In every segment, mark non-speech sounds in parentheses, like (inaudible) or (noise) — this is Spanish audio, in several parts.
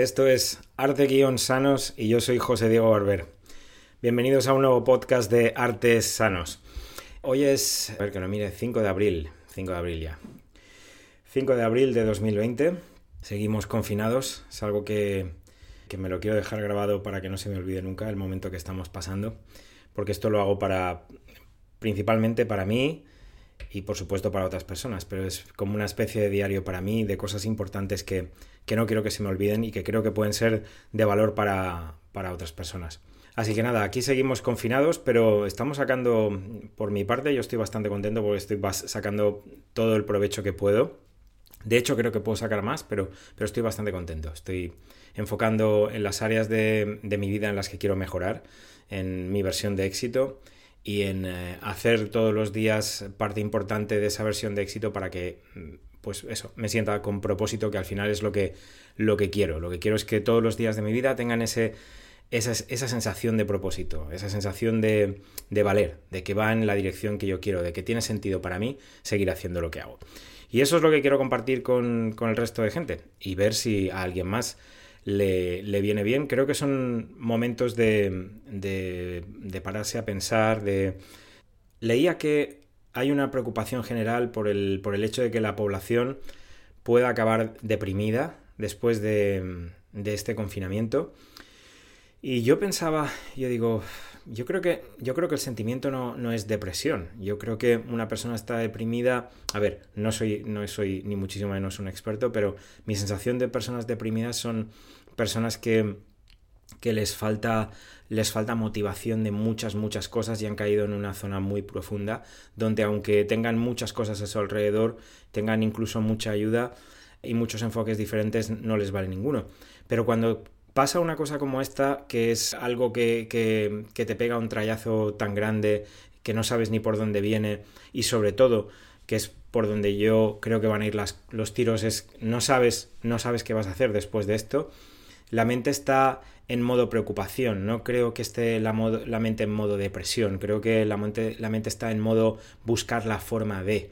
Esto es Arte Guión Sanos y yo soy José Diego Barber. Bienvenidos a un nuevo podcast de Artes Sanos. Hoy es, a ver que lo mire, 5 de abril, 5 de abril ya. 5 de abril de 2020, seguimos confinados, es algo que, que me lo quiero dejar grabado para que no se me olvide nunca el momento que estamos pasando, porque esto lo hago para, principalmente para mí, y por supuesto para otras personas, pero es como una especie de diario para mí de cosas importantes que, que no quiero que se me olviden y que creo que pueden ser de valor para, para otras personas. Así que nada, aquí seguimos confinados, pero estamos sacando, por mi parte, yo estoy bastante contento porque estoy sacando todo el provecho que puedo. De hecho, creo que puedo sacar más, pero, pero estoy bastante contento. Estoy enfocando en las áreas de, de mi vida en las que quiero mejorar, en mi versión de éxito y en eh, hacer todos los días parte importante de esa versión de éxito para que mm, pues eso, me sienta con propósito que al final es lo que, lo que quiero. Lo que quiero es que todos los días de mi vida tengan ese, esa, esa sensación de propósito, esa sensación de, de, valer, de que va en la dirección que yo quiero, de que tiene sentido para mí seguir haciendo lo que hago. Y eso es lo que quiero compartir con, con el resto de gente y ver si a alguien más le, viene bien. Creo que son momentos de, de, pararse a pensar, de... Leía que hay una preocupación general por el, por el hecho de que la población pueda acabar deprimida después de, de este confinamiento. Y yo pensaba, yo digo, yo creo que, yo creo que el sentimiento no, no, es depresión. Yo creo que una persona está deprimida. A ver, no soy, no soy ni muchísimo menos un experto, pero mi sensación de personas deprimidas son personas que, que les falta les falta motivación de muchas, muchas cosas y han caído en una zona muy profunda, donde aunque tengan muchas cosas a su alrededor, tengan incluso mucha ayuda y muchos enfoques diferentes, no les vale ninguno. Pero cuando pasa una cosa como esta, que es algo que, que, te pega un trayazo tan grande que no sabes ni por dónde viene y sobre todo que es por donde yo creo que van a ir las, los tiros, es no sabes, no sabes qué vas a hacer después de esto. La mente está en modo preocupación, no creo que esté la, la mente en modo depresión, creo que la mente, la mente está en modo buscar la forma de.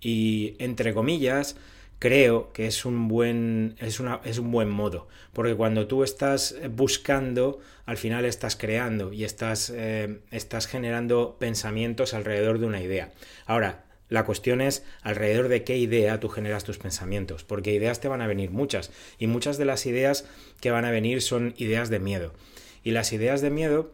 Y entre comillas, creo que es un buen es, una, es un buen modo porque cuando tú estás buscando al final estás creando y estás, eh, estás generando pensamientos alrededor de una idea ahora la cuestión es alrededor de qué idea tú generas tus pensamientos, porque ideas te van a venir muchas, y muchas de las ideas que van a venir son ideas de miedo. Y las ideas de miedo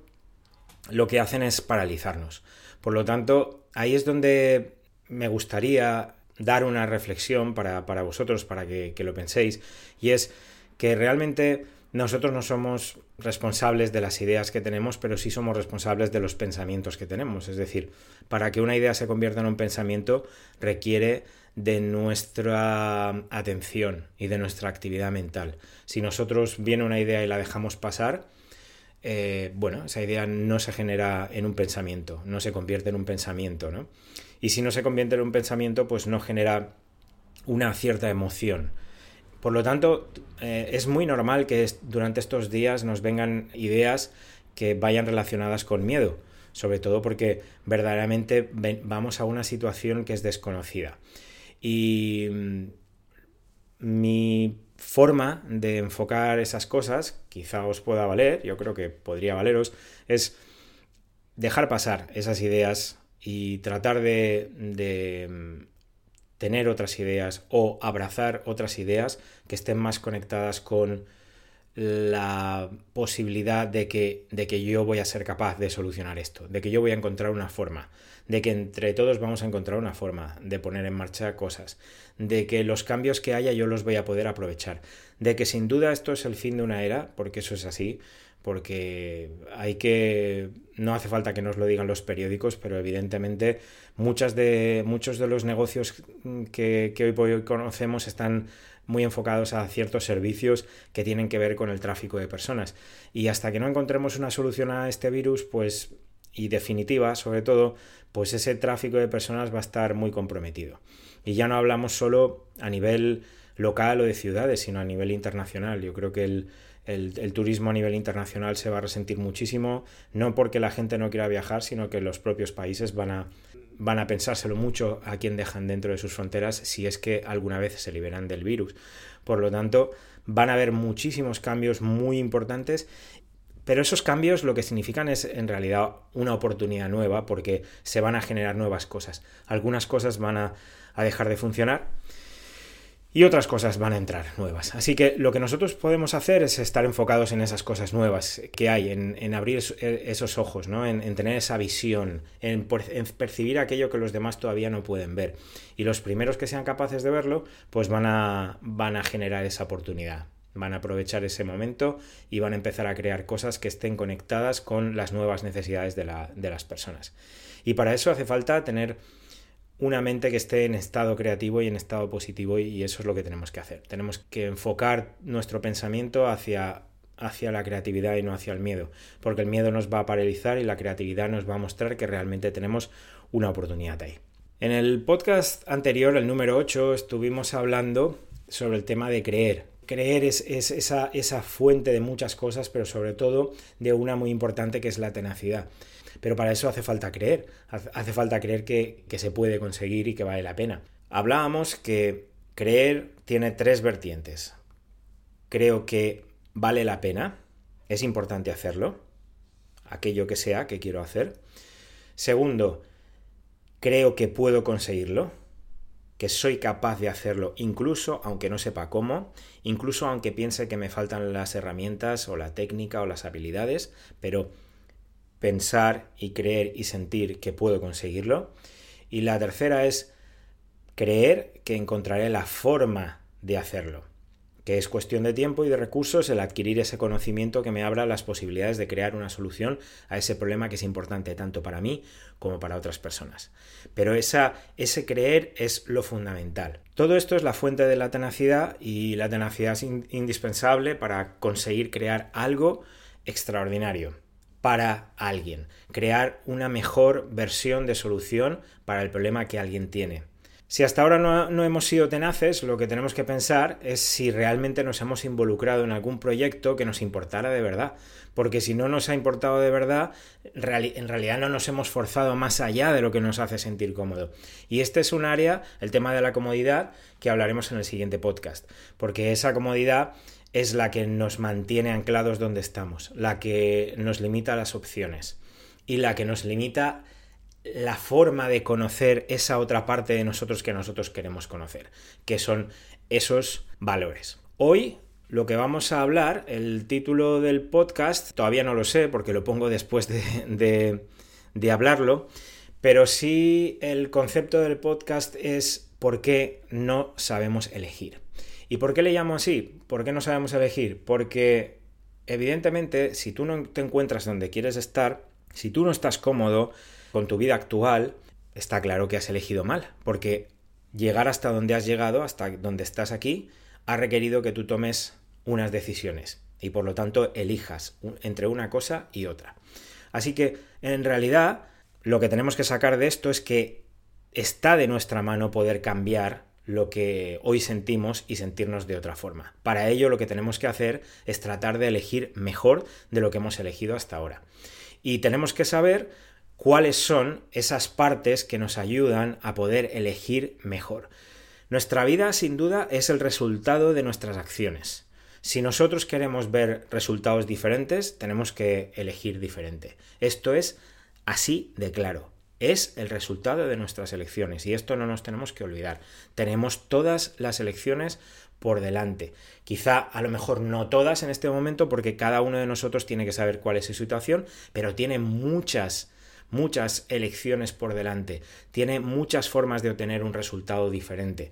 lo que hacen es paralizarnos. Por lo tanto, ahí es donde me gustaría dar una reflexión para, para vosotros, para que, lo penséis, y es que realmente nosotros no somos responsables de las ideas que tenemos, pero sí somos responsables de los pensamientos que tenemos. Es decir, para que una idea se convierta en un pensamiento requiere de nuestra atención y de nuestra actividad mental. Si nosotros viene una idea y la dejamos pasar, eh, bueno, esa idea no se genera en un pensamiento, no se convierte en un pensamiento, ¿no? Y si no se convierte en un pensamiento, pues no genera una cierta emoción. Por lo tanto, eh, es muy normal que durante estos días nos vengan ideas que vayan relacionadas con miedo, sobre todo porque verdaderamente vamos a una situación que es desconocida. Y mm, mi forma de enfocar esas cosas, quizá os pueda valer, yo creo que podría valeros, es dejar pasar esas ideas y tratar de, mm, tener otras ideas o abrazar otras ideas que estén más conectadas con la posibilidad de que, de que yo voy a ser capaz de solucionar esto, de que yo voy a encontrar una forma, de que entre todos vamos a encontrar una forma de poner en marcha cosas, de que los cambios que haya yo los voy a poder aprovechar, de que sin duda esto es el fin de una era, porque eso es así, porque hay que no hace falta que nos lo digan los periódicos, pero evidentemente muchas de, muchos de los negocios que, que hoy por hoy conocemos están muy enfocados a ciertos servicios que tienen que ver con el tráfico de personas. Y hasta que no encontremos una solución a este virus, pues, y definitiva, sobre todo, pues ese tráfico de personas va a estar muy comprometido. Y ya no hablamos solo a nivel local o de ciudades, sino a nivel internacional. Yo creo que el, el, turismo a nivel internacional se va a resentir muchísimo, no porque la gente no quiera viajar, sino que los propios países van a, van a pensárselo mucho a quién dejan dentro de sus fronteras si es que alguna vez se liberan del virus. Por lo tanto, van a haber muchísimos cambios muy importantes pero esos cambios lo que significan es en realidad una oportunidad nueva porque se van a generar nuevas cosas. Algunas cosas van a, dejar de funcionar y otras cosas van a entrar nuevas. Así que lo que nosotros podemos hacer es estar enfocados en esas cosas nuevas que hay, en, abrir e, esos ojos, ¿no? en, tener esa visión, en, percibir aquello que los demás todavía no pueden ver. Y los primeros que sean capaces de verlo, pues van a generar esa oportunidad. Van a aprovechar ese momento y van a empezar a crear cosas que estén conectadas con las nuevas necesidades de, las personas. Y para eso hace falta tener una mente que esté en estado creativo y en estado positivo y eso es lo que tenemos que hacer. Tenemos que enfocar nuestro pensamiento hacia, hacia la creatividad y no hacia el miedo, porque el miedo nos va a paralizar y la creatividad nos va a mostrar que realmente tenemos una oportunidad ahí. En el podcast anterior, el número 8, estuvimos hablando sobre el tema de creer, creer es, esa, fuente de muchas cosas, pero sobre todo de una muy importante que es la tenacidad. Pero para eso hace falta creer, hace falta creer que, que se puede conseguir y que vale la pena. Hablábamos que creer tiene tres vertientes. Creo que vale la pena, es importante hacerlo, aquello que sea que quiero hacer. Segundo, creo que puedo conseguirlo, que soy capaz de hacerlo incluso aunque no sepa cómo, incluso aunque piense que me faltan las herramientas o la técnica o las habilidades, pero pensar y creer y sentir que puedo conseguirlo. Y la tercera es creer que encontraré la forma de hacerlo que es cuestión de tiempo y de recursos el adquirir ese conocimiento que me abra las posibilidades de crear una solución a ese problema que es importante tanto para mí como para otras personas. Pero esa, ese creer es lo fundamental. Todo esto es la fuente de la tenacidad y la tenacidad es indispensable para conseguir crear algo extraordinario para alguien, crear una mejor versión de solución para el problema que alguien tiene. Si hasta ahora no, hemos sido tenaces, lo que tenemos que pensar es si realmente nos hemos involucrado en algún proyecto que nos importara de verdad. Porque si no nos ha importado de verdad, en realidad no nos hemos forzado más allá de lo que nos hace sentir cómodo. Y este es un área, el tema de la comodidad, que hablaremos en el siguiente podcast. Porque esa comodidad es la que nos mantiene anclados donde estamos, la que nos limita las opciones y la que nos limita la forma de conocer esa otra parte de nosotros que nosotros queremos conocer, que son esos valores. Hoy lo que vamos a hablar, el título del podcast, todavía no lo sé porque lo pongo después de, de, hablarlo, pero sí el concepto del podcast es por qué no sabemos elegir. ¿Y por qué le llamo así? ¿Por qué no sabemos elegir? Porque evidentemente si tú no te encuentras donde quieres estar, si tú no estás cómodo, con tu vida actual, está claro que has elegido mal, porque llegar hasta donde has llegado, hasta donde estás aquí, ha requerido que tú tomes unas decisiones y por lo tanto elijas entre una cosa y otra. Así que en realidad lo que tenemos que sacar de esto es que está de nuestra mano poder cambiar lo que hoy sentimos y sentirnos de otra forma. Para ello lo que tenemos que hacer es tratar de elegir mejor de lo que hemos elegido hasta ahora. Y tenemos que saber cuáles son esas partes que nos ayudan a poder elegir mejor. Nuestra vida, sin duda, es el resultado de nuestras acciones. Si nosotros queremos ver resultados diferentes, tenemos que elegir diferente. Esto es así de claro. Es el resultado de nuestras elecciones y esto no nos tenemos que olvidar. Tenemos todas las elecciones por delante. Quizá a lo mejor no todas en este momento porque cada uno de nosotros tiene que saber cuál es su situación, pero tiene muchas muchas elecciones por delante, tiene muchas formas de obtener un resultado diferente.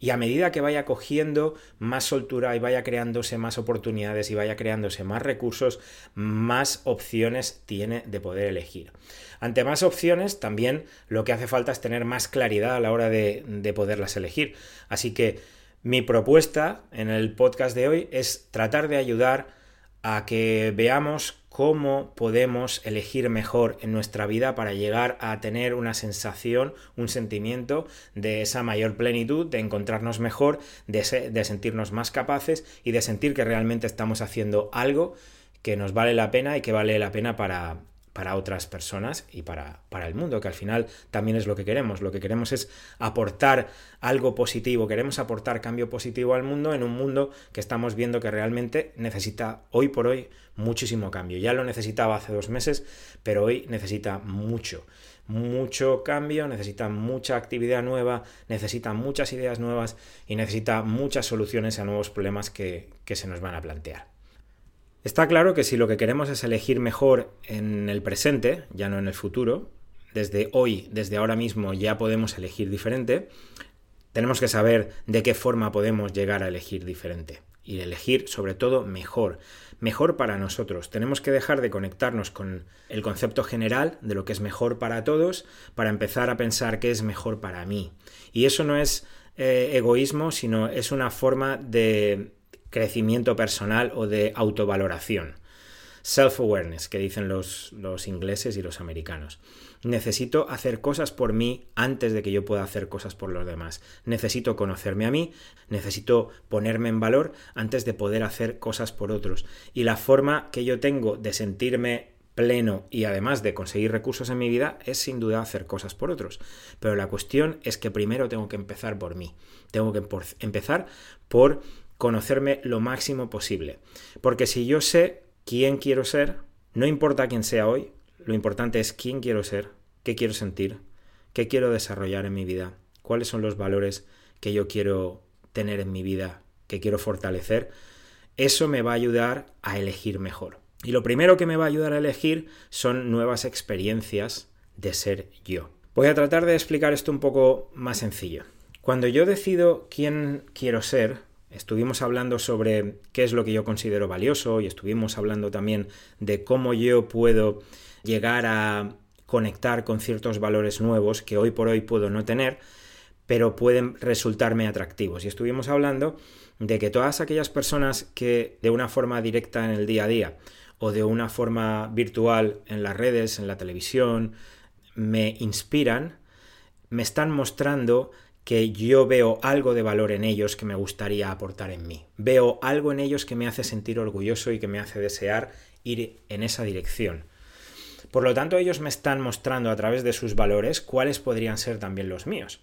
Y a medida que vaya cogiendo más soltura y vaya creándose más oportunidades y vaya creándose más recursos, más opciones tiene de poder elegir. Ante más opciones, también lo que hace falta es tener más claridad a la hora de, de poderlas elegir. Así que mi propuesta en el podcast de hoy es tratar de ayudar a que veamos cómo podemos elegir mejor en nuestra vida para llegar a tener una sensación, un sentimiento de esa mayor plenitud, de encontrarnos mejor, de, sentirnos más capaces y de sentir que realmente estamos haciendo algo que nos vale la pena y que vale la pena para, para otras personas y para, para, el mundo, que al final también es lo que queremos. Lo que queremos es aportar algo positivo, queremos aportar cambio positivo al mundo en un mundo que estamos viendo que realmente necesita hoy por hoy muchísimo cambio. Ya lo necesitaba hace dos meses, pero hoy necesita mucho. Mucho cambio, necesita mucha actividad nueva, necesita muchas ideas nuevas y necesita muchas soluciones a nuevos problemas que, que se nos van a plantear. Está claro que si lo que queremos es elegir mejor en el presente, ya no en el futuro, desde hoy, desde ahora mismo ya podemos elegir diferente, tenemos que saber de qué forma podemos llegar a elegir diferente y elegir sobre todo mejor, mejor para nosotros. Tenemos que dejar de conectarnos con el concepto general de lo que es mejor para todos para empezar a pensar qué es mejor para mí. Y eso no es eh, egoísmo, sino es una forma de crecimiento personal o de autovaloración. Self-awareness, que dicen los, los ingleses y los americanos. Necesito hacer cosas por mí antes de que yo pueda hacer cosas por los demás. Necesito conocerme a mí, necesito ponerme en valor antes de poder hacer cosas por otros. Y la forma que yo tengo de sentirme pleno y además de conseguir recursos en mi vida es sin duda hacer cosas por otros. Pero la cuestión es que primero tengo que empezar por mí. Tengo que empezar por conocerme lo máximo posible. Porque si yo sé quién quiero ser, no importa quién sea hoy, lo importante es quién quiero ser, qué quiero sentir, qué quiero desarrollar en mi vida, cuáles son los valores que yo quiero tener en mi vida, que quiero fortalecer. Eso me va a ayudar a elegir mejor. Y lo primero que me va a ayudar a elegir son nuevas experiencias de ser yo. Voy a tratar de explicar esto un poco más sencillo. Cuando yo decido quién quiero ser, Estuvimos hablando sobre qué es lo que yo considero valioso y estuvimos hablando también de cómo yo puedo llegar a conectar con ciertos valores nuevos que hoy por hoy puedo no tener, pero pueden resultarme atractivos. Y estuvimos hablando de que todas aquellas personas que de una forma directa en el día a día o de una forma virtual en las redes, en la televisión, me inspiran, me están mostrando que yo veo algo de valor en ellos que me gustaría aportar en mí. Veo algo en ellos que me hace sentir orgulloso y que me hace desear ir en esa dirección. Por lo tanto, ellos me están mostrando a través de sus valores cuáles podrían ser también los míos.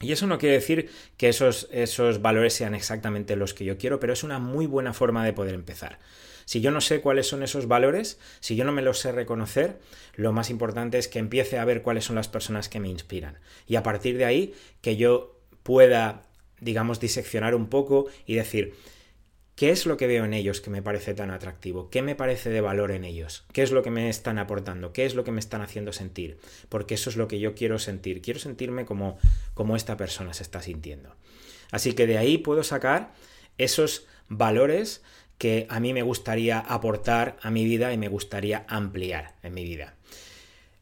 Y eso no quiere decir que esos, esos valores sean exactamente los que yo quiero, pero es una muy buena forma de poder empezar. Si yo no sé cuáles son esos valores, si yo no me los sé reconocer, lo más importante es que empiece a ver cuáles son las personas que me inspiran. Y a partir de ahí, que yo pueda, digamos, diseccionar un poco y decir, ¿Qué es lo que veo en ellos que me parece tan atractivo? ¿Qué me parece de valor en ellos? ¿Qué es lo que me están aportando? ¿Qué es lo que me están haciendo sentir? Porque eso es lo que yo quiero sentir. Quiero sentirme como, como esta persona se está sintiendo. Así que de ahí puedo sacar esos valores que a mí me gustaría aportar a mi vida y me gustaría ampliar en mi vida.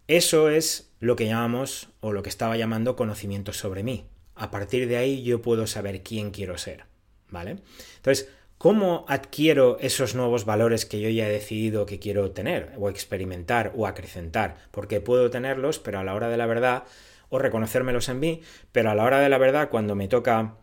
Eso es lo que llamamos o lo que estaba llamando conocimiento sobre mí. A partir de ahí yo puedo saber quién quiero ser, ¿vale? Entonces, ¿cómo adquiero esos nuevos valores que yo ya he decidido que quiero tener o experimentar o acrecentar? Porque puedo tenerlos, pero a la hora de la verdad o reconocérmelos en mí, pero a la hora de la verdad cuando me toca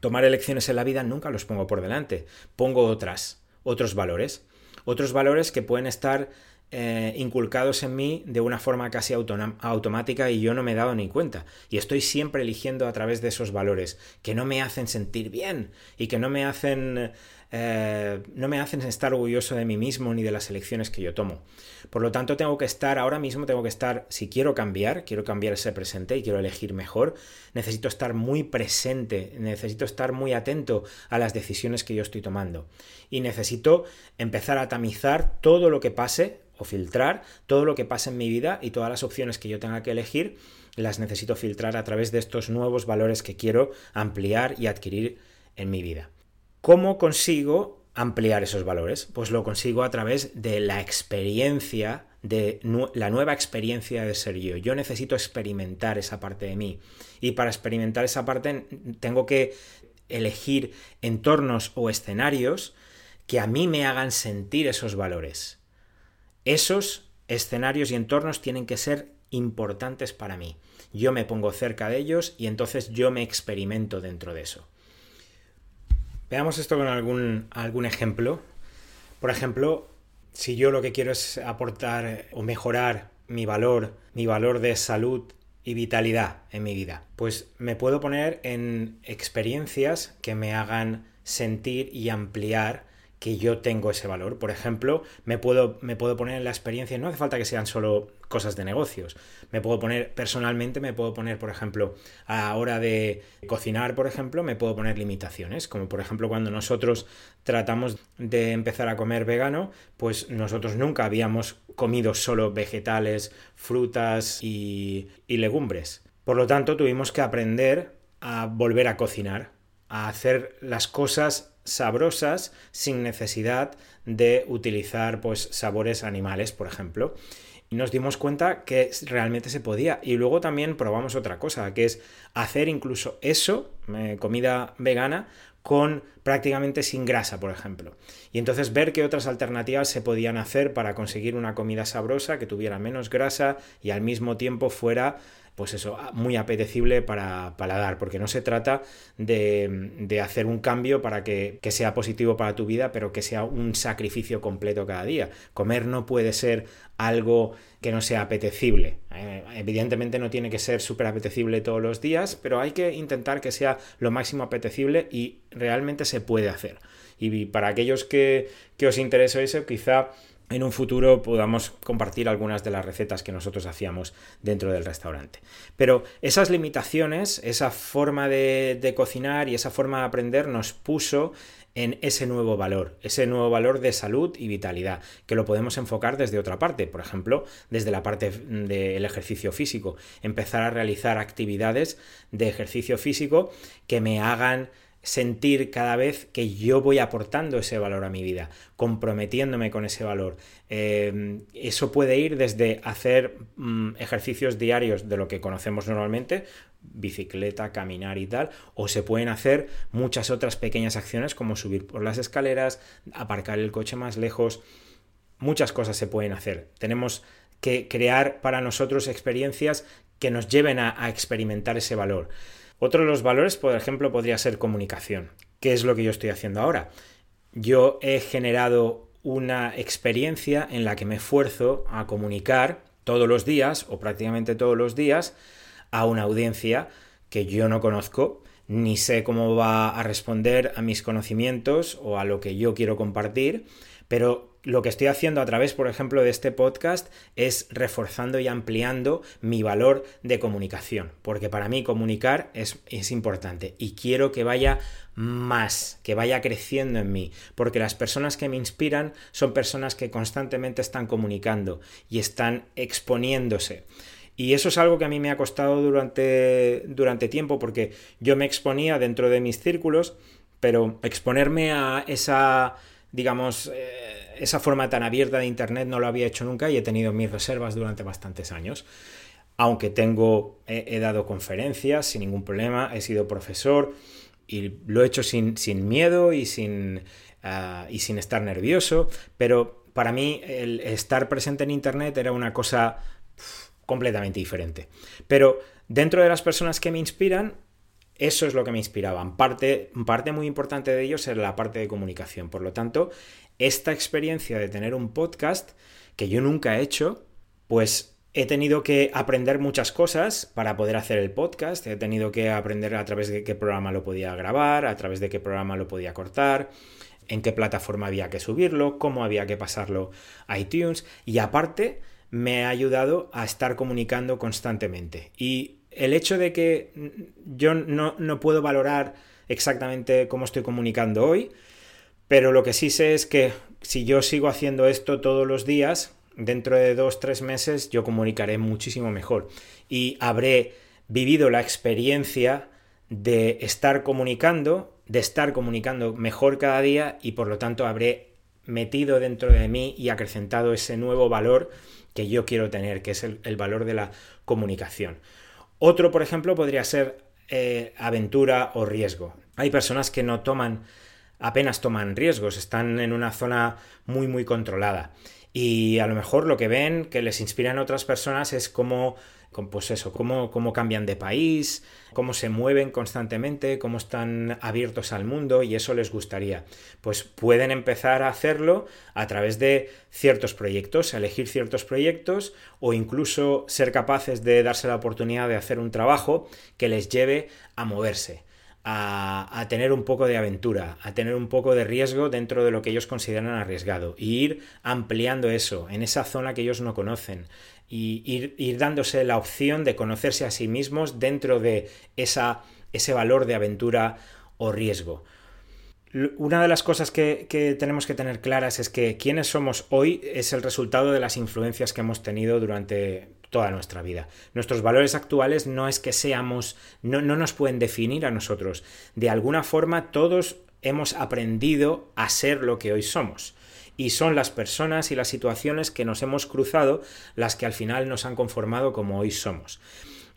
tomar elecciones en la vida nunca los pongo por delante, pongo otras, otros valores, otros valores que pueden estar eh, inculcados en mí de una forma casi automática y yo no me he dado ni cuenta. Y estoy siempre eligiendo a través de esos valores que no me hacen sentir bien y que no me hacen eh, no me hacen estar orgulloso de mí mismo ni de las elecciones que yo tomo. Por lo tanto, tengo que estar, ahora mismo tengo que estar, si quiero cambiar, quiero cambiar ese presente y quiero elegir mejor, necesito estar muy presente, necesito estar muy atento a las decisiones que yo estoy tomando. Y necesito empezar a tamizar todo lo que pase o filtrar todo lo que pase en mi vida y todas las opciones que yo tenga que elegir las necesito filtrar a través de estos nuevos valores que quiero ampliar y adquirir en mi vida. ¿Cómo consigo ampliar esos valores? Pues lo consigo a través de la experiencia, de la nueva experiencia de ser yo. Yo necesito experimentar esa parte de mí. Y para experimentar esa parte tengo que elegir entornos o escenarios que a mí me hagan sentir esos valores. Esos escenarios y entornos tienen que ser importantes para mí. Yo me pongo cerca de ellos y entonces yo me experimento dentro de eso. Veamos esto con algún, algún ejemplo. Por ejemplo, si yo lo que quiero es aportar o mejorar mi valor, mi valor de salud y vitalidad en mi vida, pues me puedo poner en experiencias que me hagan sentir y ampliar que yo tengo ese valor. Por ejemplo, me puedo, me puedo poner en la experiencia, no hace falta que sean solo cosas de negocios. Me puedo poner, personalmente, me puedo poner, por ejemplo, a la hora de cocinar, por ejemplo, me puedo poner limitaciones. Como por ejemplo, cuando nosotros tratamos de empezar a comer vegano, pues nosotros nunca habíamos comido solo vegetales, frutas y, y legumbres. Por lo tanto, tuvimos que aprender a volver a cocinar, a hacer las cosas sabrosas sin necesidad de utilizar pues sabores animales, por ejemplo. Y nos dimos cuenta que realmente se podía. Y luego también probamos otra cosa, que es hacer incluso eso, eh, comida vegana, con prácticamente sin grasa, por ejemplo. Y entonces ver qué otras alternativas se podían hacer para conseguir una comida sabrosa que tuviera menos grasa y al mismo tiempo fuera pues eso, muy apetecible para paladar, porque no se trata de, hacer un cambio para que, que, sea positivo para tu vida, pero que sea un sacrificio completo cada día. Comer no puede ser algo que no sea apetecible. Eh, evidentemente no tiene que ser súper apetecible todos los días, pero hay que intentar que sea lo máximo apetecible y realmente se puede hacer. Y para aquellos que, que os interese eso, quizá en un futuro podamos compartir algunas de las recetas que nosotros hacíamos dentro del restaurante. Pero esas limitaciones, esa forma de, de, cocinar y esa forma de aprender nos puso en ese nuevo valor, ese nuevo valor de salud y vitalidad, que lo podemos enfocar desde otra parte, por ejemplo, desde la parte del ejercicio físico, empezar a realizar actividades de ejercicio físico que me hagan sentir cada vez que yo voy aportando ese valor a mi vida, comprometiéndome con ese valor. Eh, eso puede ir desde hacer mm, ejercicios diarios de lo que conocemos normalmente, bicicleta, caminar y tal, o se pueden hacer muchas otras pequeñas acciones como subir por las escaleras, aparcar el coche más lejos, muchas cosas se pueden hacer. Tenemos que crear para nosotros experiencias que nos lleven a experimentar ese valor. Otro de los valores, por ejemplo, podría ser comunicación. ¿Qué es lo que yo estoy haciendo ahora? Yo he generado una experiencia en la que me esfuerzo a comunicar todos los días o prácticamente todos los días a una audiencia que yo no conozco ni sé cómo va a responder a mis conocimientos o a lo que yo quiero compartir, pero lo que estoy haciendo a través, por ejemplo, de este podcast es reforzando y ampliando mi valor de comunicación, porque para mí comunicar es, es, importante y quiero que vaya más, que vaya creciendo en mí, porque las personas que me inspiran son personas que constantemente están comunicando y están exponiéndose. Y eso es algo que a mí me ha costado durante, durante tiempo, porque yo me exponía dentro de mis círculos, pero exponerme a esa, digamos, eh, esa forma tan abierta de Internet no lo había hecho nunca y he tenido mis reservas durante bastantes años. Aunque tengo, he, dado conferencias sin ningún problema, he sido profesor y lo he hecho sin, sin miedo y sin, ah, y sin estar nervioso, pero para mí el estar presente en Internet era una cosa completamente diferente. Pero dentro de las personas que me inspiran, eso es lo que me inspiraba. Parte, parte muy importante de ellos era la parte de comunicación. Por lo tanto, esta experiencia de tener un podcast que yo nunca he hecho, pues he tenido que aprender muchas cosas para poder hacer el podcast, he tenido que aprender a través de qué programa lo podía grabar, a través de qué programa lo podía cortar, en qué plataforma había que subirlo, cómo había que pasarlo a iTunes y aparte me ha ayudado a estar comunicando constantemente. Y el hecho de que yo no, no puedo valorar exactamente cómo estoy comunicando hoy, pero lo que sí sé es que si yo sigo haciendo esto todos los días, dentro de dos, tres meses yo comunicaré muchísimo mejor y habré vivido la experiencia de estar comunicando, de estar comunicando mejor cada día y por lo tanto habré metido dentro de mí y acrecentado ese nuevo valor que yo quiero tener, que es el, valor de la comunicación. Otro, por ejemplo, podría ser eh, aventura o riesgo. Hay personas que no toman apenas toman riesgos, están en una zona muy muy controlada. Y a lo mejor lo que ven que les inspiran otras personas es cómo, pues eso, cómo, cómo cambian de país, cómo se mueven constantemente, cómo están abiertos al mundo y eso les gustaría. Pues pueden empezar a hacerlo a través de ciertos proyectos, elegir ciertos proyectos o incluso ser capaces de darse la oportunidad de hacer un trabajo que les lleve a moverse a, tener un poco de aventura, a tener un poco de riesgo dentro de lo que ellos consideran arriesgado, y ir ampliando eso en esa zona que ellos no conocen, y ir, dándose la opción de conocerse a sí mismos dentro de esa, ese valor de aventura o riesgo. Una de las cosas que, tenemos que tener claras es que quienes somos hoy es el resultado de las influencias que hemos tenido durante toda nuestra vida. Nuestros valores actuales no es que seamos, no, no nos pueden definir a nosotros. De alguna forma todos hemos aprendido a ser lo que hoy somos. Y son las personas y las situaciones que nos hemos cruzado las que al final nos han conformado como hoy somos.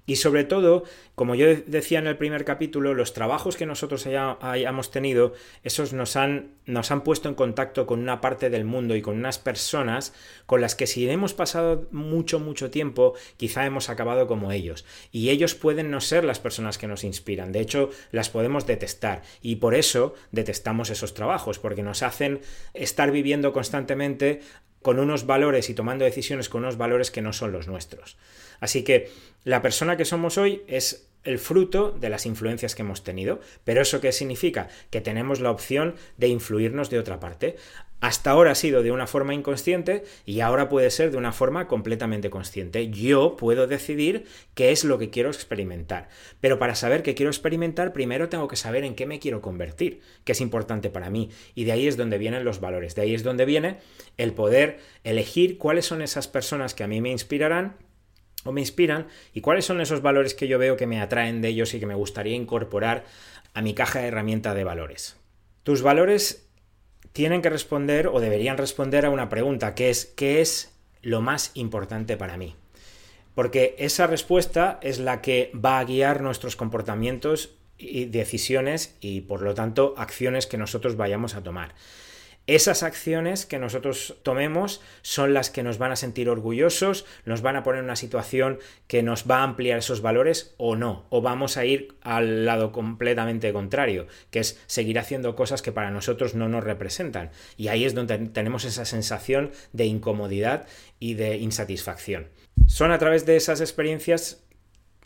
Y sobre todo, como yo decía en el primer capítulo, los trabajos que nosotros hayamos tenido, esos nos han, nos han puesto en contacto con una parte del mundo y con unas personas con las que si hemos pasado mucho, mucho tiempo, quizá hemos acabado como ellos. Y ellos pueden no ser las personas que nos inspiran, de hecho, las podemos detestar. Y por eso detestamos esos trabajos, porque nos hacen estar viviendo constantemente con unos valores y tomando decisiones con unos valores que no son los nuestros. Así que la persona que somos hoy es el fruto de las influencias que hemos tenido. Pero eso qué significa? Que tenemos la opción de influirnos de otra parte. Hasta ahora ha sido de una forma inconsciente y ahora puede ser de una forma completamente consciente. Yo puedo decidir qué es lo que quiero experimentar. Pero para saber qué quiero experimentar, primero tengo que saber en qué me quiero convertir, que es importante para mí. Y de ahí es donde vienen los valores. De ahí es donde viene el poder elegir cuáles son esas personas que a mí me inspirarán o me inspiran y cuáles son esos valores que yo veo que me atraen de ellos y que me gustaría incorporar a mi caja de herramienta de valores. Tus valores tienen que responder o deberían responder a una pregunta que es ¿qué es lo más importante para mí? Porque esa respuesta es la que va a guiar nuestros comportamientos y decisiones y por lo tanto acciones que nosotros vayamos a tomar. Esas acciones que nosotros tomemos son las que nos van a sentir orgullosos, nos van a poner en una situación que nos va a ampliar esos valores o no, o vamos a ir al lado completamente contrario, que es seguir haciendo cosas que para nosotros no nos representan. Y ahí es donde tenemos esa sensación de incomodidad y de insatisfacción. Son a través de esas experiencias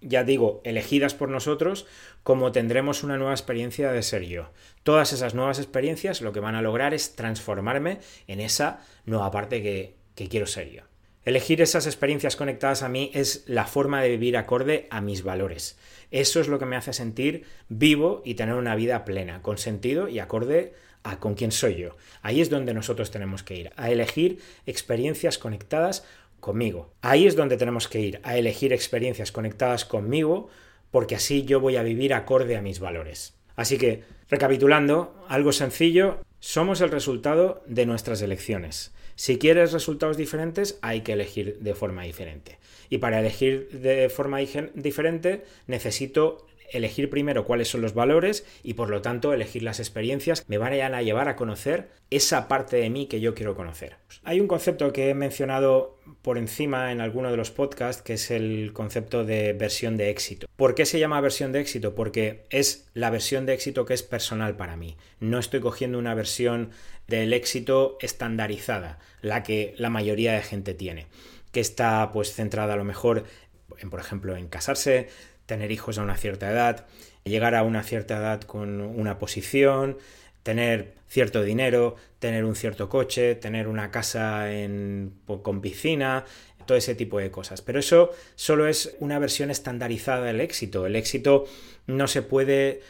ya digo, elegidas por nosotros, como tendremos una nueva experiencia de ser yo. Todas esas nuevas experiencias lo que van a lograr es transformarme en esa nueva parte que, que quiero ser yo. Elegir esas experiencias conectadas a mí es la forma de vivir acorde a mis valores. Eso es lo que me hace sentir vivo y tener una vida plena, con sentido y acorde a con quién soy yo. Ahí es donde nosotros tenemos que ir, a elegir experiencias conectadas conmigo. Ahí es donde tenemos que ir, a elegir experiencias conectadas conmigo, porque así yo voy a vivir acorde a mis valores. Así que, recapitulando, algo sencillo, somos el resultado de nuestras elecciones. Si quieres resultados diferentes, hay que elegir de forma diferente. Y para elegir de forma diferente, necesito elegir primero cuáles son los valores y por lo tanto elegir las experiencias me van a llevar a conocer esa parte de mí que yo quiero conocer. Hay un concepto que he mencionado por encima en alguno de los podcasts que es el concepto de versión de éxito. ¿Por qué se llama versión de éxito? Porque es la versión de éxito que es personal para mí. No estoy cogiendo una versión del éxito estandarizada, la que la mayoría de gente tiene, que está pues centrada a lo mejor en, por ejemplo, en casarse, tener hijos a una cierta edad, llegar a una cierta edad con una posición, tener cierto dinero, tener un cierto coche, tener una casa con piscina, todo ese tipo de cosas. Pero eso solo es una versión estandarizada del éxito. El éxito no se puede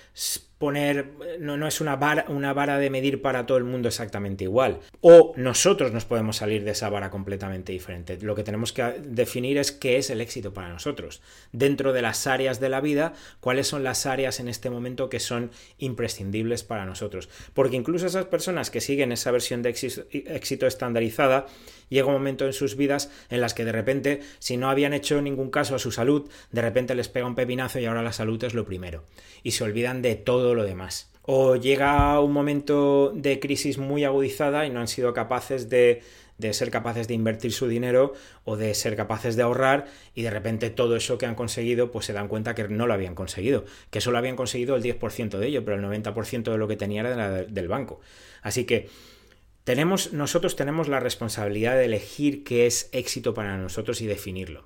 poner, no, no es una vara, una vara de medir para todo el mundo exactamente igual. O nosotros nos podemos salir de esa vara completamente diferente. Lo que tenemos que definir es qué es el éxito para nosotros. Dentro de las áreas de la vida, cuáles son las áreas en este momento que son imprescindibles para nosotros. Porque incluso esas personas que siguen esa versión de éxito estandarizada, llega un momento en sus vidas en las que de repente, si no habían hecho ningún caso a su salud, de repente les pega un pepinazo y ahora la salud es lo primero. Y se olvidan de todo lo demás. O llega un momento de crisis muy agudizada y no han sido capaces de de ser capaces de invertir su dinero o de ser capaces de ahorrar y de repente todo eso que han conseguido pues se dan cuenta que no lo habían conseguido, que solo habían conseguido el 10% de ello, pero el 90% de lo que tenía era del banco. Así que tenemos, nosotros tenemos la responsabilidad de elegir qué es éxito para nosotros y definirlo.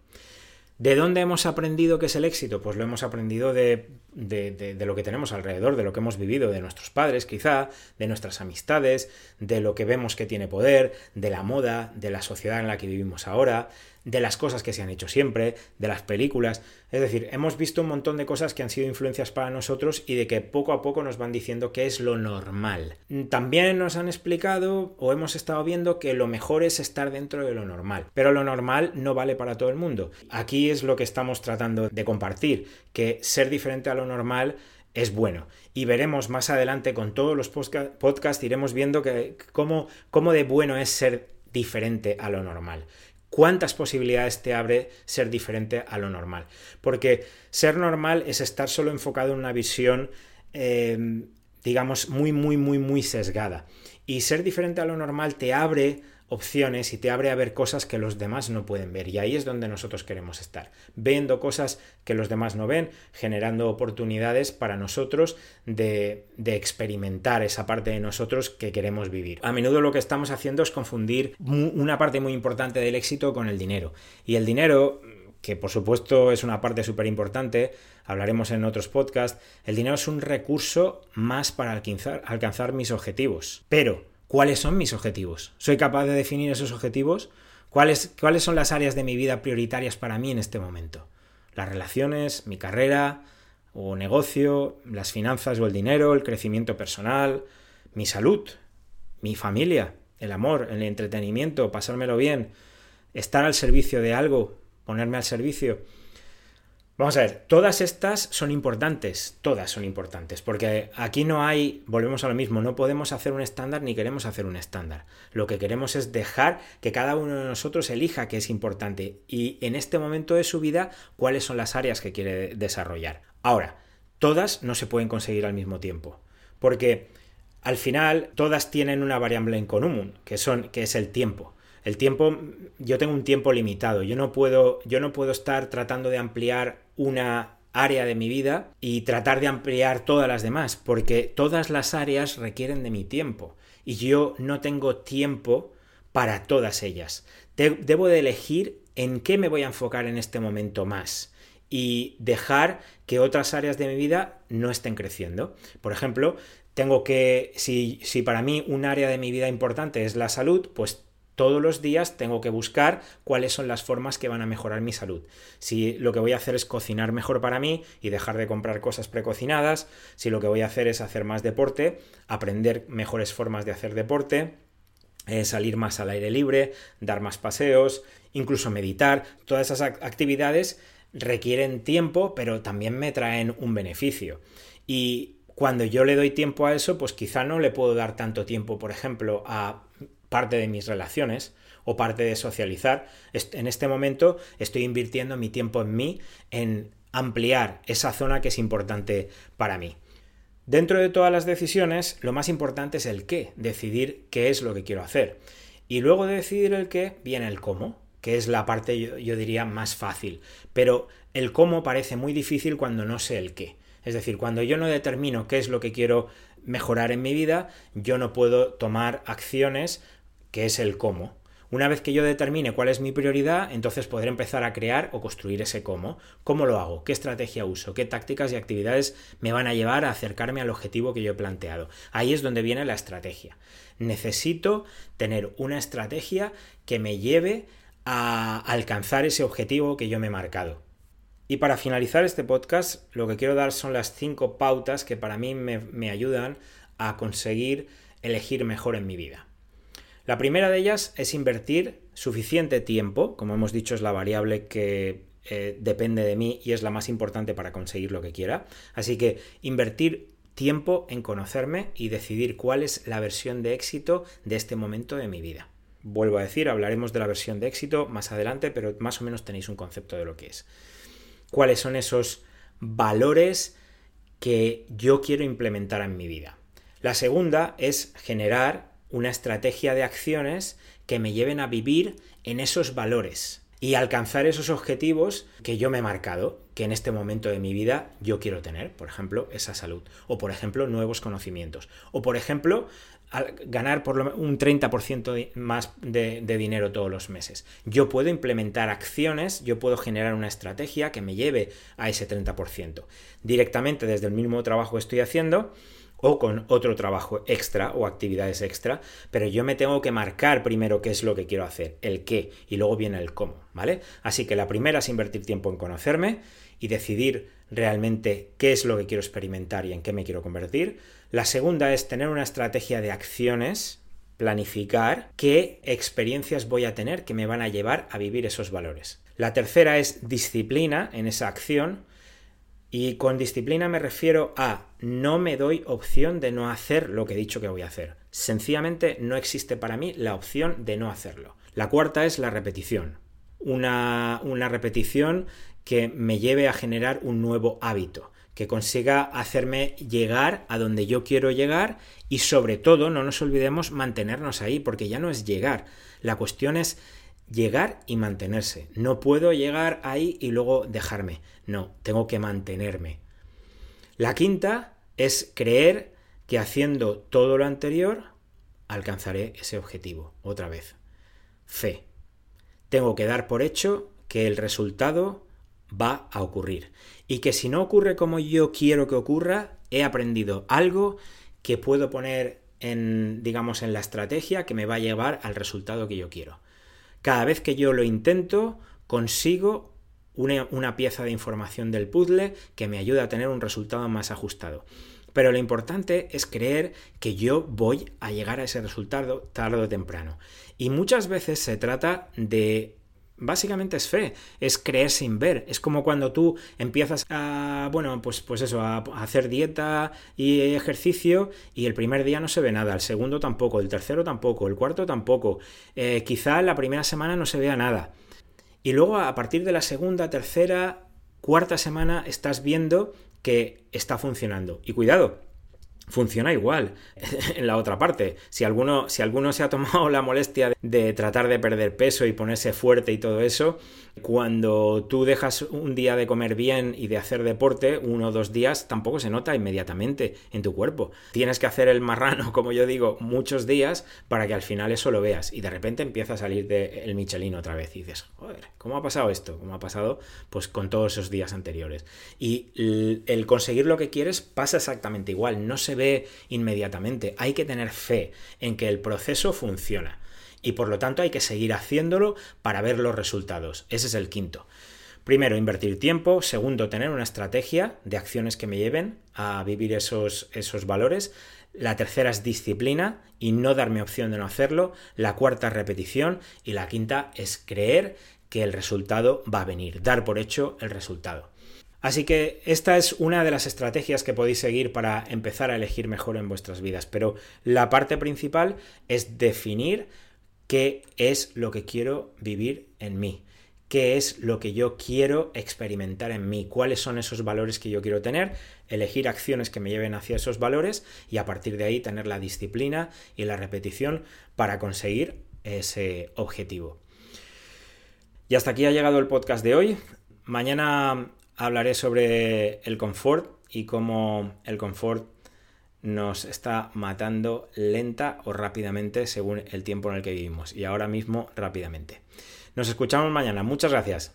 ¿De dónde hemos aprendido qué es el éxito? Pues lo hemos aprendido de, de, lo que tenemos alrededor, de lo que hemos vivido, de nuestros padres quizá, de nuestras amistades, de lo que vemos que tiene poder, de la moda, de la sociedad en la que vivimos ahora, de las cosas que se han hecho siempre, de las películas. Es decir, hemos visto un montón de cosas que han sido influencias para nosotros y de que poco a poco nos van diciendo qué es lo normal. También nos han explicado o hemos estado viendo que lo mejor es estar dentro de lo normal, pero lo normal no vale para todo el mundo. Aquí es lo que estamos tratando de compartir, que ser diferente a lo normal es bueno. Y veremos más adelante con todos los podcasts, iremos viendo que cómo, cómo de bueno es ser diferente a lo normal cuántas posibilidades te abre ser diferente a lo normal. Porque ser normal es estar solo enfocado en una visión, em, digamos, muy, muy, muy, muy sesgada. Y ser diferente a lo normal te abre opciones y te abre a ver cosas que los demás no pueden ver. Y ahí es donde nosotros queremos estar, viendo cosas que los demás no ven, generando oportunidades para nosotros de, de, experimentar esa parte de nosotros que queremos vivir. A menudo lo que estamos haciendo es confundir una parte muy importante del éxito con el dinero. Y el dinero que por supuesto es una parte súper importante, hablaremos en otros podcasts, el dinero es un recurso más para alcanzar, alcanzar mis objetivos. Pero cuáles son mis objetivos. ¿Soy capaz de definir esos objetivos? ¿Cuáles, ¿Cuáles son las áreas de mi vida prioritarias para mí en este momento? Las relaciones, mi carrera o negocio, las finanzas o el dinero, el crecimiento personal, mi salud, mi familia, el amor, el entretenimiento, pasármelo bien, estar al servicio de algo, ponerme al servicio. Vamos a ver, todas estas son importantes, todas son importantes, porque aquí no hay, volvemos a lo mismo, no podemos hacer un estándar ni queremos hacer un estándar. Lo que queremos es dejar que cada uno de nosotros elija qué es importante y en este momento de su vida cuáles son las áreas que quiere desarrollar. Ahora, todas no se pueden conseguir al mismo tiempo, porque al final todas tienen una variable en común, que, son, que es el tiempo. El tiempo, yo tengo un tiempo limitado, yo no puedo, yo no puedo estar tratando de ampliar una área de mi vida y tratar de ampliar todas las demás, porque todas las áreas requieren de mi tiempo y yo no tengo tiempo para todas ellas. debo de elegir en qué me voy a enfocar en este momento más y dejar que otras áreas de mi vida no estén creciendo. Por ejemplo, tengo que, si, si para mí un área de mi vida importante es la salud, pues todos los días tengo que buscar cuáles son las formas que van a mejorar mi salud. Si lo que voy a hacer es cocinar mejor para mí y dejar de comprar cosas precocinadas, si lo que voy a hacer es hacer más deporte, aprender mejores formas de hacer deporte, eh, salir más al aire libre, dar más paseos, incluso meditar, todas esas actividades requieren tiempo, pero también me traen un beneficio. Y cuando yo le doy tiempo a eso, pues quizá no le puedo dar tanto tiempo, por ejemplo, a parte de mis relaciones o parte de socializar. En este momento estoy invirtiendo mi tiempo en mí, en ampliar esa zona que es importante para mí. Dentro de todas las decisiones, lo más importante es el qué, decidir qué es lo que quiero hacer. Y luego de decidir el qué, viene el cómo, que es la parte, yo, yo diría, más fácil. Pero el cómo parece muy difícil cuando no sé el qué. Es decir, cuando yo no determino qué es lo que quiero mejorar en mi vida, yo no puedo tomar acciones que es el cómo. Una vez que yo determine cuál es mi prioridad, entonces podré empezar a crear o construir ese cómo. ¿Cómo lo hago? ¿Qué estrategia uso? ¿Qué tácticas y actividades me van a llevar a acercarme al objetivo que yo he planteado? Ahí es donde viene la estrategia. Necesito tener una estrategia que me lleve a alcanzar ese objetivo que yo me he marcado. Y para finalizar este podcast, lo que quiero dar son las cinco pautas que para mí me, me ayudan a conseguir elegir mejor en mi vida. La primera de ellas es invertir suficiente tiempo, como hemos dicho es la variable que eh, depende de mí y es la más importante para conseguir lo que quiera. Así que invertir tiempo en conocerme y decidir cuál es la versión de éxito de este momento de mi vida. Vuelvo a decir, hablaremos de la versión de éxito más adelante, pero más o menos tenéis un concepto de lo que es. ¿Cuáles son esos valores que yo quiero implementar en mi vida? La segunda es generar una estrategia de acciones que me lleven a vivir en esos valores y alcanzar esos objetivos que yo me he marcado, que en este momento de mi vida yo quiero tener, por ejemplo, esa salud, o por ejemplo, nuevos conocimientos, o por ejemplo, ganar por un 30% más de, de, dinero todos los meses. Yo puedo implementar acciones, yo puedo generar una estrategia que me lleve a ese 30%. Directamente desde el mismo trabajo que estoy haciendo, o con otro trabajo extra o actividades extra, pero yo me tengo que marcar primero qué es lo que quiero hacer, el qué, y luego viene el cómo, ¿vale? Así que la primera es invertir tiempo en conocerme y decidir realmente qué es lo que quiero experimentar y en qué me quiero convertir. La segunda es tener una estrategia de acciones, planificar qué experiencias voy a tener que me van a llevar a vivir esos valores. La tercera es disciplina en esa acción, y con disciplina me refiero a no me doy opción de no hacer lo que he dicho que voy a hacer. Sencillamente no existe para mí la opción de no hacerlo. La cuarta es la repetición. Una, una repetición que me lleve a generar un nuevo hábito, que consiga hacerme llegar a donde yo quiero llegar y sobre todo no nos olvidemos mantenernos ahí, porque ya no es llegar. La cuestión es llegar y mantenerse. No puedo llegar ahí y luego dejarme. No, tengo que mantenerme. La quinta es creer que haciendo todo lo anterior alcanzaré ese objetivo. Otra vez. Fe. Tengo que dar por hecho que el resultado va a ocurrir. Y que si no ocurre como yo quiero que ocurra, he aprendido algo que puedo poner en, digamos, en la estrategia que me va a llevar al resultado que yo quiero. Cada vez que yo lo intento, consigo una, pieza de información del puzzle que me ayuda a tener un resultado más ajustado. Pero lo importante es creer que yo voy a llegar a ese resultado tarde o temprano. Y muchas veces se trata de básicamente es fe, es creer sin ver. Es como cuando tú empiezas a, bueno, pues, pues eso, a, hacer dieta y ejercicio y el primer día no se ve nada, el segundo tampoco, el tercero tampoco, el cuarto tampoco. Eh, quizá la primera semana no se vea nada. Y luego a partir de la segunda, tercera, cuarta semana estás viendo que está funcionando. Y cuidado, funciona igual (laughs) en la otra parte. Si alguno, si alguno se ha tomado la molestia de tratar de perder peso y ponerse fuerte y todo eso, cuando tú dejas un día de comer bien y de hacer deporte, uno o dos días, tampoco se nota inmediatamente en tu cuerpo. Tienes que hacer el marrano, (laughs) como yo digo, muchos días para que al final eso lo veas. Y de repente empieza a salir de el Michelin otra vez y dices, joder, ¿cómo ha pasado esto? ¿Cómo ha pasado? Pues con todos esos días anteriores. Y el conseguir lo que quieres pasa exactamente igual. No se inmediatamente. Hay que tener fe en que el proceso funciona y por lo tanto hay que seguir haciéndolo para ver los resultados. Ese es el quinto. Primero, invertir tiempo. Segundo, tener una estrategia de acciones que me lleven a vivir esos, esos valores. La tercera es disciplina y no darme opción de no hacerlo. La cuarta es repetición. Y la quinta es creer que el resultado va a venir, dar por hecho el resultado. Así que esta es una de las estrategias que podéis seguir para empezar a elegir mejor en vuestras vidas. Pero la parte principal es definir qué es lo que quiero vivir en mí, qué es lo que yo quiero experimentar en mí, cuáles son esos valores que yo quiero tener, elegir acciones que me lleven hacia esos valores y a partir de ahí tener la disciplina y la repetición para conseguir ese objetivo. Y hasta aquí ha llegado el podcast de hoy. Mañana hablaré sobre el confort y cómo el confort nos está matando lenta o rápidamente según el tiempo en el que vivimos. Y ahora mismo rápidamente. Nos escuchamos mañana. Muchas gracias.